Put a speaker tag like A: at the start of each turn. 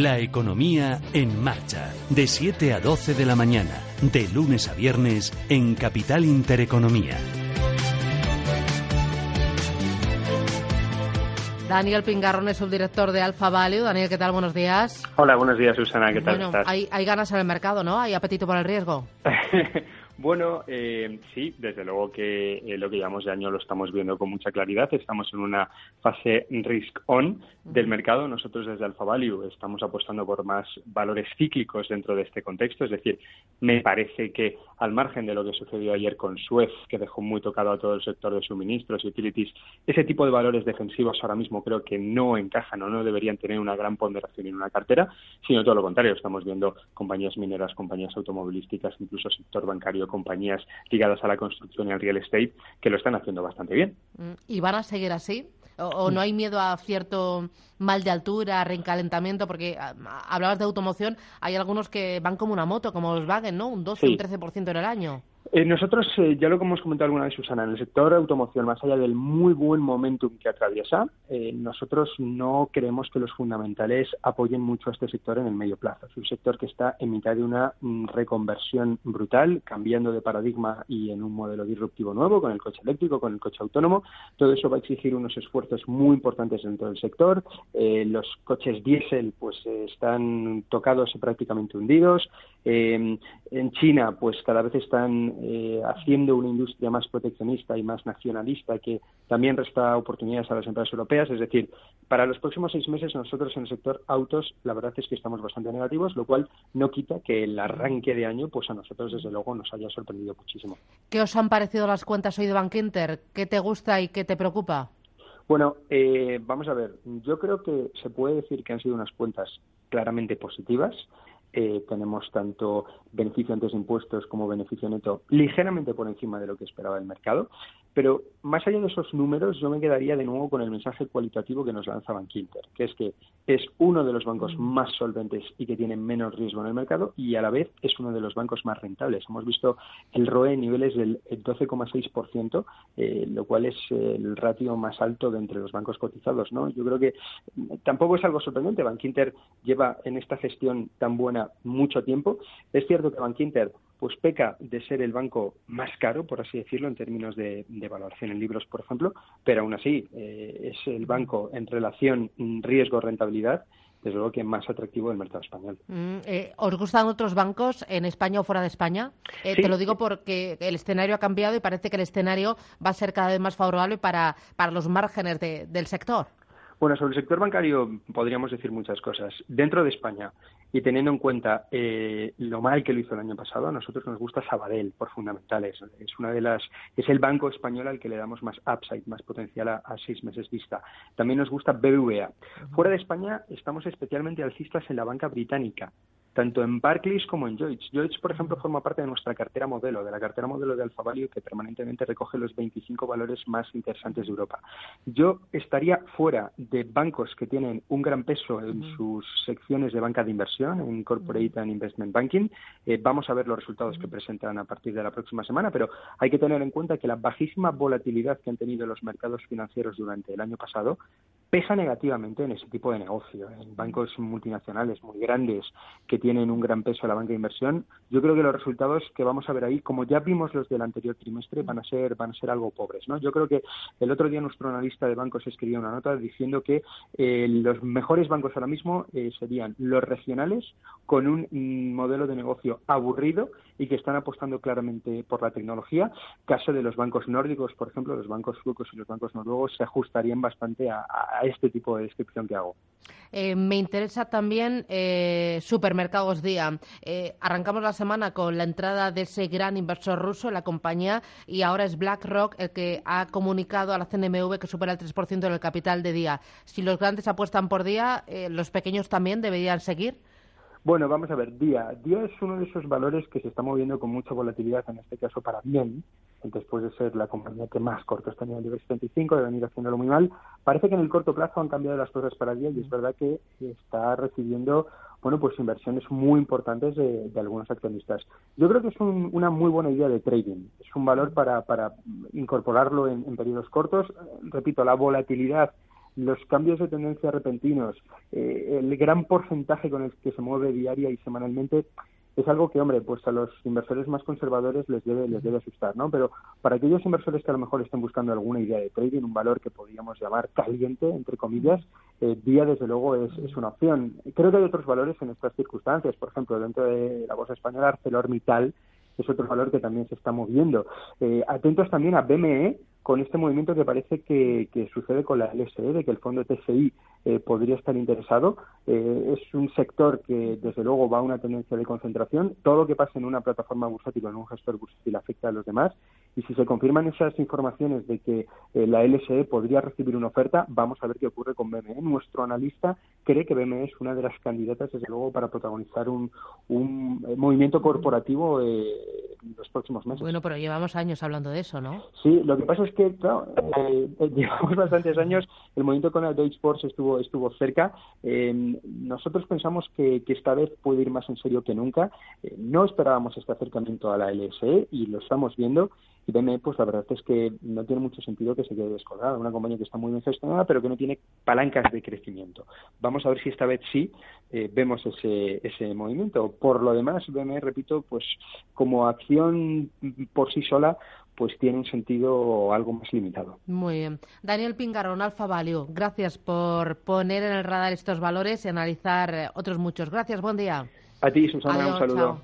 A: La economía en marcha, de 7 a 12 de la mañana, de lunes a viernes en Capital Intereconomía.
B: Daniel Pingarrón es subdirector de Alfa Value. Daniel, ¿qué tal? Buenos días.
C: Hola, buenos días, Susana. ¿Qué tal
B: bueno,
C: estás?
B: Hay, hay ganas en el mercado, ¿no? Hay apetito por el riesgo.
C: Bueno, eh, sí, desde luego que eh, lo que llevamos de año lo estamos viendo con mucha claridad. Estamos en una fase risk-on del mercado. Nosotros desde Alpha Value estamos apostando por más valores cíclicos dentro de este contexto. Es decir, me parece que al margen de lo que sucedió ayer con Suez, que dejó muy tocado a todo el sector de suministros y utilities, ese tipo de valores defensivos ahora mismo creo que no encajan o no deberían tener una gran ponderación en una cartera, sino todo lo contrario. Estamos viendo compañías mineras, compañías automovilísticas, incluso sector bancario compañías ligadas a la construcción y al real estate que lo están haciendo bastante bien.
B: Mm, ¿Y van a seguir así? ¿O, no hay miedo a cierto mal de altura, recalentamiento? Porque ah, hablabas de automoción, hay algunos que van como una moto, como Volkswagen, ¿no? Un 12, un 13% en el año.
C: Eh, nosotros, eh, ya lo que hemos comentado alguna vez, Susana, en el sector automoción, más allá del muy buen momentum que atraviesa, eh, nosotros no creemos que los fundamentales apoyen mucho a este sector en el medio plazo. Es un sector que está en mitad de una mm, reconversión brutal, cambiando de paradigma y en un modelo disruptivo nuevo, con el coche eléctrico, con el coche autónomo. Todo eso va a exigir unos esfuerzos muy importantes dentro del sector. los coches diésel pues están tocados y prácticamente hundidos. en China, pues cada vez están eh, haciendo una industria más proteccionista y más nacionalista que también resta oportunidades a las empresas europeas. Es decir, para los próximos seis meses nosotros en el sector autos la verdad es que estamos bastante negativos, lo cual no quita que el arranque de año pues a nosotros desde luego nos haya sorprendido muchísimo.
B: ¿Qué os han parecido las cuentas hoy de Bank Inter? ¿Qué te gusta y qué te preocupa?
C: Bueno, eh, vamos a ver. Yo creo que se puede decir que han sido unas cuentas claramente positivas. Eh, tenemos tanto beneficio antes de impuestos como beneficio neto ligeramente por encima de lo que esperaba el mercado. Pero más allá de esos números, yo me quedaría de nuevo con el mensaje cualitativo que nos lanza Bankinter, que es que es uno de los bancos mm. más solventes y que tiene menos riesgo en el mercado y a la vez es uno de los bancos más rentables. Hemos visto el ROE en niveles del 12,6%, eh, lo cual es el ratio más alto de entre los bancos cotizados. ¿no? Yo creo que tampoco es algo sorprendente. Bankinter lleva en esta gestión tan buena mucho tiempo. Es cierto que Bankinter pues peca de ser el banco más caro, por así decirlo, en términos de, valoración en libros, por ejemplo, pero aún así eh, es el banco en relación riesgo-rentabilidad desde luego que más atractivo del mercado español.
B: Mm, eh, ¿Os gustan otros bancos en España o fuera de España? Eh, te lo digo porque el escenario ha cambiado y parece que el escenario va a ser cada vez más favorable para, para los márgenes del sector.
C: Bueno, sobre el sector bancario podríamos decir muchas cosas. Dentro de España, y teniendo en cuenta eh, lo mal que lo hizo el año pasado, a nosotros nos gusta Sabadell por fundamentales. Es una de las, es el banco español al que le damos más upside, más potencial a, seis meses vista. También nos gusta BBVA. Fuera de España estamos especialmente alcistas en la banca británica tanto en Barclays como en Lloyds. Lloyds, por ejemplo, forma parte de nuestra cartera modelo, de la cartera modelo de Alfa Value, que permanentemente recoge los 25 valores más interesantes de Europa. Yo estaría fuera de bancos que tienen un gran peso en sus secciones de banca de inversión, en Corporate and Investment Banking. Eh, vamos a ver los resultados que presentan a partir de la próxima semana, pero hay que tener en cuenta que la bajísima volatilidad que han tenido los mercados financieros durante el año pasado pesa negativamente en ese tipo de negocio. En bancos multinacionales muy grandes que tienen un gran peso a la banca de inversión, yo creo que los resultados que vamos a ver ahí, como ya vimos los del anterior trimestre, van a ser van a ser algo pobres. ¿no? Yo creo que el otro día nuestro analista de bancos escribió una nota diciendo que eh, los mejores bancos ahora mismo eh, serían los regionales con un mm, modelo de negocio aburrido y que están apostando claramente por la tecnología. Caso de los bancos nórdicos, por ejemplo, los bancos suecos y los bancos noruegos se ajustarían bastante a a este tipo de descripción que hago.
B: Eh, me interesa también eh, Supermercados Día. Eh, arrancamos la semana con la entrada de ese gran inversor ruso en la compañía y ahora es BlackRock el que ha comunicado a la CNMV que supera el 3% del capital de Día. Si los grandes apuestan por Día, ¿los pequeños también deberían seguir?
C: Bueno, vamos a ver, Día. Día es uno de esos valores que se está moviendo con mucha volatilidad, en este caso para bien, después de ser la compañía que más cortos tenía el IBEX 35, de venir haciéndolo muy mal. Parece que en el corto plazo han cambiado las cosas para Día y es verdad que está recibiendo bueno, pues inversiones muy importantes de, algunos accionistas. Yo creo que es una muy buena idea de trading. Es un valor para, para incorporarlo en, en periodos cortos. Repito, la volatilidad los cambios de tendencia repentinos, eh, el gran porcentaje con el que se mueve diaria y semanalmente, es algo que, hombre, pues a los inversores más conservadores les debe, les debe asustar, ¿no? Pero para aquellos inversores que a lo mejor estén buscando alguna idea de trading, un valor que podríamos llamar caliente, entre comillas, eh, día desde luego es, es, una opción. Creo que hay otros valores en estas circunstancias, por ejemplo, dentro de la bolsa española, ArcelorMittal es otro valor que también se está moviendo. Eh, atentos también a BME, con este movimiento que parece que, sucede con la LSE, de que el fondo TSI eh, podría estar interesado. Eh, es un sector que, desde luego, va a una tendencia de concentración. Todo lo que pasa en una plataforma bursátil o en un gestor bursátil afecta a los demás. Y si se confirman esas informaciones de que eh, la LSE podría recibir una oferta, vamos a ver qué ocurre con BME. Nuestro analista cree que BME es una de las candidatas, desde luego, para protagonizar un, un movimiento corporativo en los próximos meses.
B: Bueno, pero llevamos años hablando de eso, ¿no?
C: Sí, lo que pasa es que, claro, llevamos bastantes años, el movimiento con el Deutsche Porsche estuvo estuvo, cerca. Eh, nosotros pensamos que, esta vez puede ir más en serio que nunca. Eh, no esperábamos este acercamiento a la LSE y lo estamos viendo. Y BME, pues la verdad es que no tiene mucho sentido que se quede descolgada. Una compañía que está muy bien gestionada, pero que no tiene palancas de crecimiento. Vamos a ver si esta vez sí eh, vemos ese, ese movimiento. Por lo demás, BME, repito, pues como acción por sí sola, pues tiene un sentido algo más limitado.
B: Muy bien. Daniel Pingarón, Alfa Value, gracias por poner en el radar estos valores y analizar eh, otros muchos. Gracias, buen día.
C: A ti, Susana, un saludo.